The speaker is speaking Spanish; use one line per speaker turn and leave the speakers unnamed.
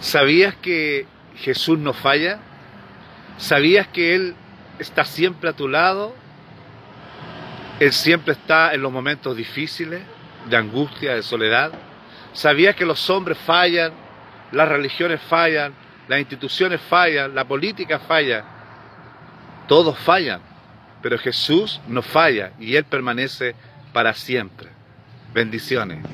¿Sabías que Jesús no falla? ¿Sabías que Él está siempre a tu lado? Él siempre está en los momentos difíciles, de angustia, de soledad. ¿Sabías que los hombres fallan, las religiones fallan, las instituciones fallan, la política falla? Todos fallan, pero Jesús no falla y Él permanece para siempre. Bendiciones.